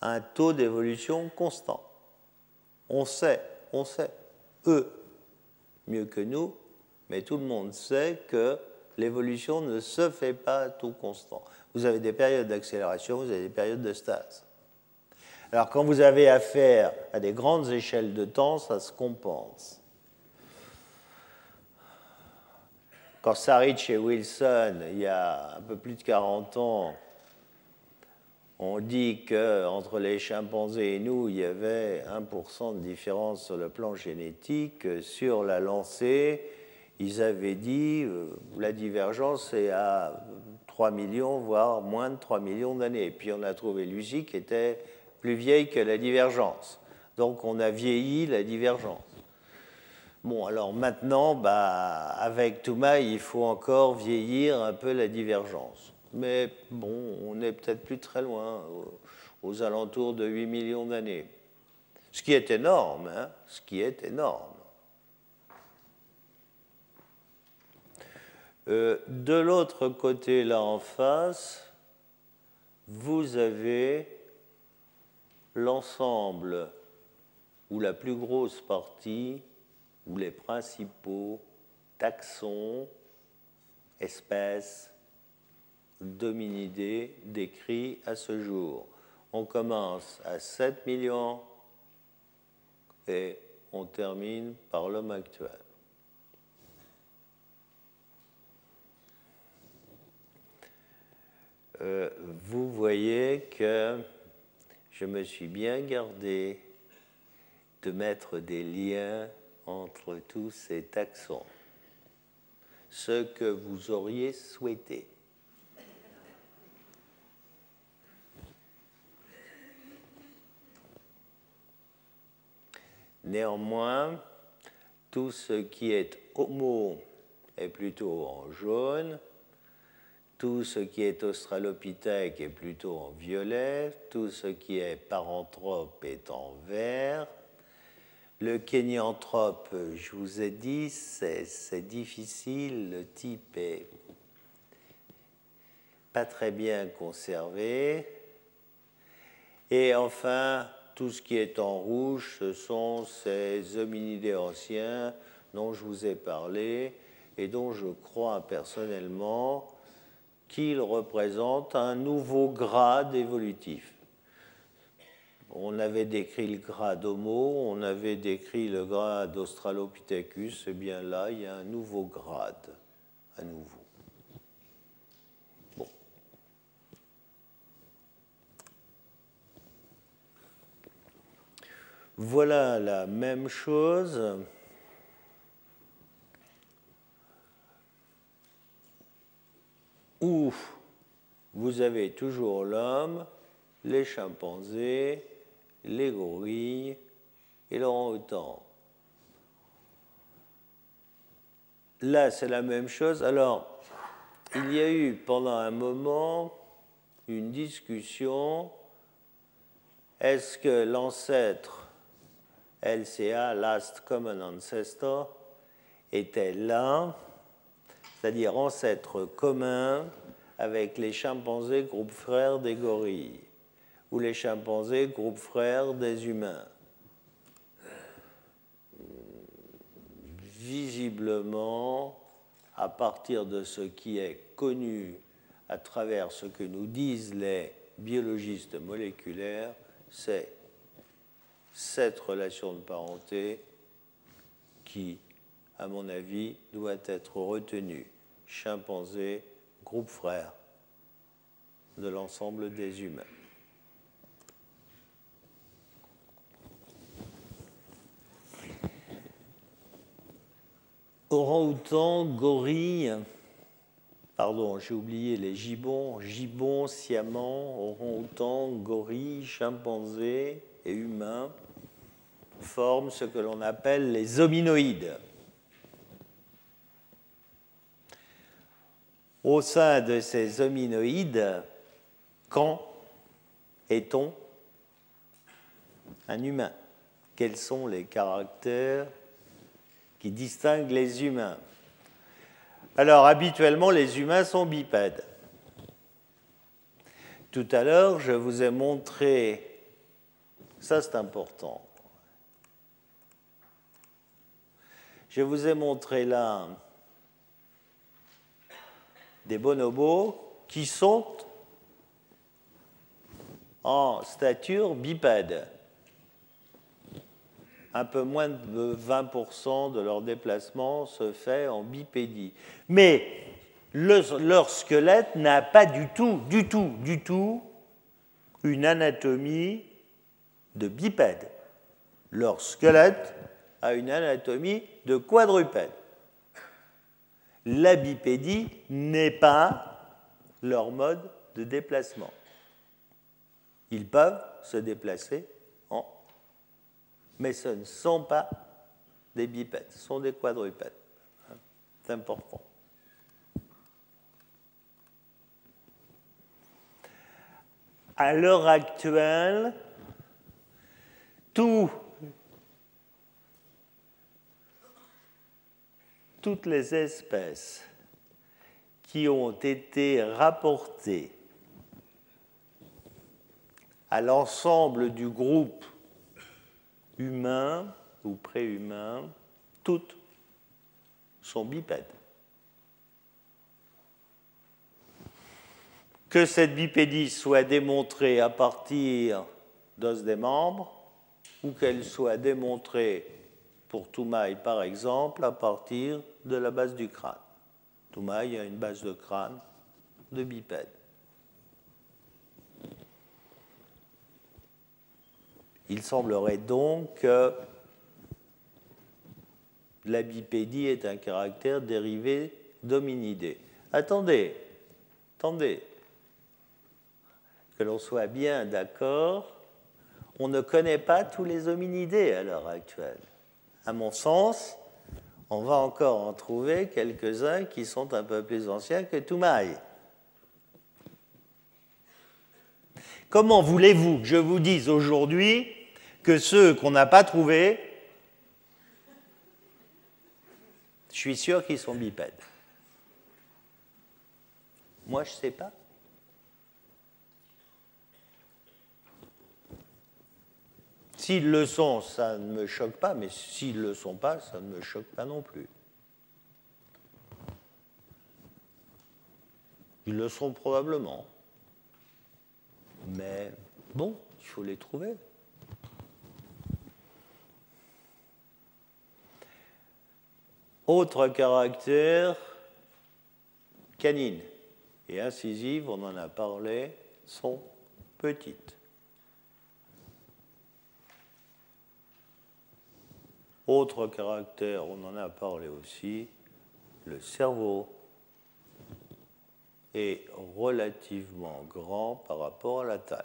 un taux d'évolution constant. On sait, on sait, eux, mieux que nous, mais tout le monde sait que l'évolution ne se fait pas à taux constant. Vous avez des périodes d'accélération, vous avez des périodes de stase. Alors quand vous avez affaire à des grandes échelles de temps, ça se compense. Quand Sarich et Wilson, il y a un peu plus de 40 ans, on dit qu'entre les chimpanzés et nous, il y avait 1% de différence sur le plan génétique. Sur la lancée, ils avaient dit euh, la divergence est à 3 millions, voire moins de 3 millions d'années. Puis on a trouvé Lucie qui était plus vieille que la divergence. Donc on a vieilli la divergence. Bon, alors maintenant, bah, avec Toumaï, il faut encore vieillir un peu la divergence. Mais bon, on n'est peut-être plus très loin, aux, alentours de 8 millions d'années. Ce qui est énorme, hein, ce qui est énorme. Euh, de l'autre côté, là en face, vous avez l'ensemble ou la plus grosse partie ou les principaux taxons, espèces, dominidés décrits à ce jour. On commence à 7 millions et on termine par l'homme actuel. Euh, vous voyez que je me suis bien gardé de mettre des liens entre tous ces taxons, ce que vous auriez souhaité. Néanmoins, tout ce qui est homo est plutôt en jaune, tout ce qui est australopithèque est plutôt en violet, tout ce qui est paranthrope est en vert. Le kénianthrope, je vous ai dit, c'est difficile, le type est pas très bien conservé. Et enfin, tout ce qui est en rouge, ce sont ces hominidés anciens dont je vous ai parlé et dont je crois personnellement qu'il représente un nouveau grade évolutif. On avait décrit le grade Homo, on avait décrit le grade Australopithecus, et eh bien là, il y a un nouveau grade, à nouveau. Voilà la même chose où vous avez toujours l'homme, les chimpanzés, les gorilles et orang-outan. Là, c'est la même chose. Alors, il y a eu pendant un moment une discussion. Est-ce que l'ancêtre LCA, Last Common Ancestor, était là c'est-à-dire ancêtre commun avec les chimpanzés groupe frère des gorilles ou les chimpanzés groupe frère des humains. Visiblement, à partir de ce qui est connu à travers ce que nous disent les biologistes moléculaires, c'est cette relation de parenté qui, à mon avis, doit être retenue chimpanzés, groupe frère de l'ensemble des humains. Orang-outan, gorille, pardon, j'ai oublié les gibbons, gibbons, siamans, orang-outan, gorille, chimpanzés et humains forment ce que l'on appelle les hominoïdes. au sein de ces hominoïdes, quand est-on un humain? Quels sont les caractères qui distinguent les humains? Alors, habituellement, les humains sont bipèdes. Tout à l'heure, je vous ai montré, ça c'est important, je vous ai montré là des bonobos qui sont en stature bipède. Un peu moins de 20% de leur déplacement se fait en bipédie. Mais leur squelette n'a pas du tout, du tout, du tout une anatomie de bipède. Leur squelette une anatomie de quadrupède la bipédie n'est pas leur mode de déplacement. Ils peuvent se déplacer, mais ce ne sont pas des bipèdes, ce sont des quadrupèdes. C'est important. À l'heure actuelle, toutes les espèces qui ont été rapportées à l'ensemble du groupe humain ou préhumain, toutes sont bipèdes. Que cette bipédie soit démontrée à partir d'os des membres ou qu'elle soit démontrée pour Toumaï par exemple à partir de la base du crâne. Toumaï a une base de crâne de bipède. Il semblerait donc que la bipédie est un caractère dérivé d'hominidé. Attendez, attendez, que l'on soit bien d'accord, on ne connaît pas tous les hominidés à l'heure actuelle. À mon sens, on va encore en trouver quelques-uns qui sont un peu plus anciens que Toumaï. Comment voulez-vous que je vous dise aujourd'hui que ceux qu'on n'a pas trouvés, je suis sûr qu'ils sont bipèdes Moi, je ne sais pas. S'ils le sont, ça ne me choque pas, mais s'ils ne le sont pas, ça ne me choque pas non plus. Ils le sont probablement. Mais bon, il faut les trouver. Autre caractère, canine et incisive, on en a parlé, sont petites. Autre caractère, on en a parlé aussi, le cerveau est relativement grand par rapport à la taille.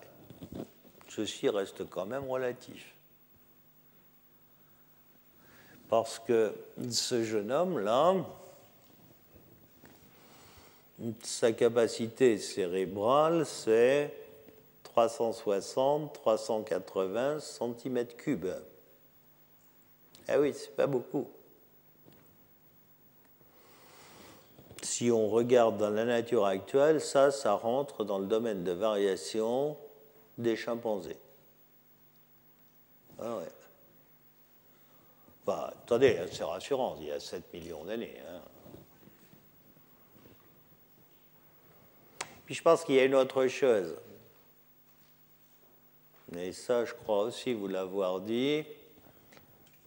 Ceci reste quand même relatif. Parce que ce jeune homme-là, sa capacité cérébrale, c'est 360-380 cm3. Ah oui, c'est pas beaucoup. Si on regarde dans la nature actuelle, ça, ça rentre dans le domaine de variation des chimpanzés. Ah ouais. Bah, attendez, c'est rassurant, il y a 7 millions d'années. Hein. Puis je pense qu'il y a une autre chose. Mais ça, je crois aussi vous l'avoir dit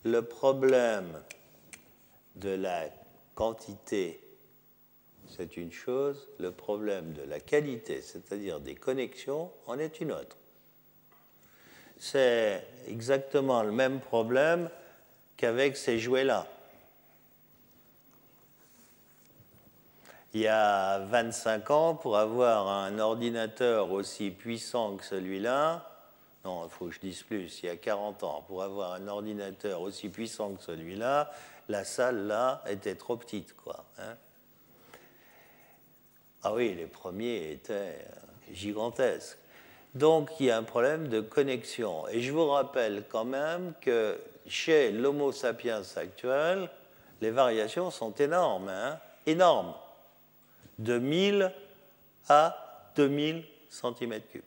le problème de la quantité, c'est une chose, le problème de la qualité, c'est-à-dire des connexions, en est une autre. C'est exactement le même problème qu'avec ces jouets-là. Il y a 25 ans, pour avoir un ordinateur aussi puissant que celui-là, non, il faut que je dise plus, il y a 40 ans, pour avoir un ordinateur aussi puissant que celui-là, la salle là était trop petite, quoi. Hein. ah oui, les premiers étaient euh, gigantesques. Donc il y a un problème de connexion. Et je vous rappelle quand même que chez l'Homo sapiens actuel, les variations sont énormes, hein, énormes, de 1000 à 2000 cm3.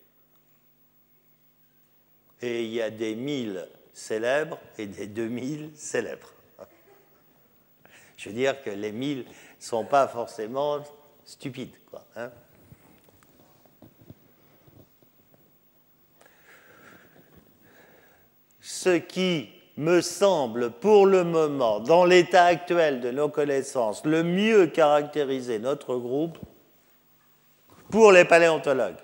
Et il y a des 1000 célèbres et des 2000 célèbres. Je veux dire que les 1000 ne sont pas forcément stupides. Quoi, hein. Ce qui me semble pour le moment, dans l'état actuel de nos connaissances, le mieux caractériser notre groupe pour les paléontologues,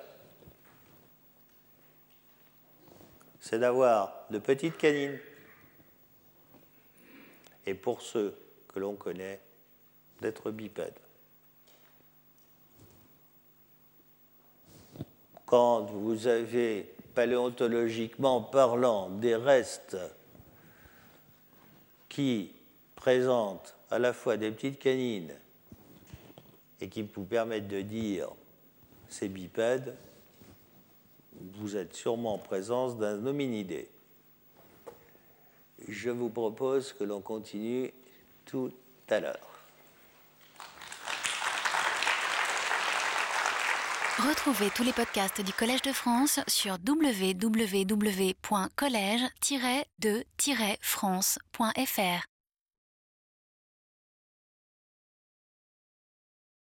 c'est d'avoir de petites canines. Et pour ceux que l'on connaît, d'être bipèdes. Quand vous avez paléontologiquement parlant, des restes qui présentent à la fois des petites canines et qui vous permettent de dire ces bipèdes, vous êtes sûrement en présence d'un hominidé. Je vous propose que l'on continue tout à l'heure. Retrouvez tous les podcasts du Collège de France sur www.collège-de-france.fr.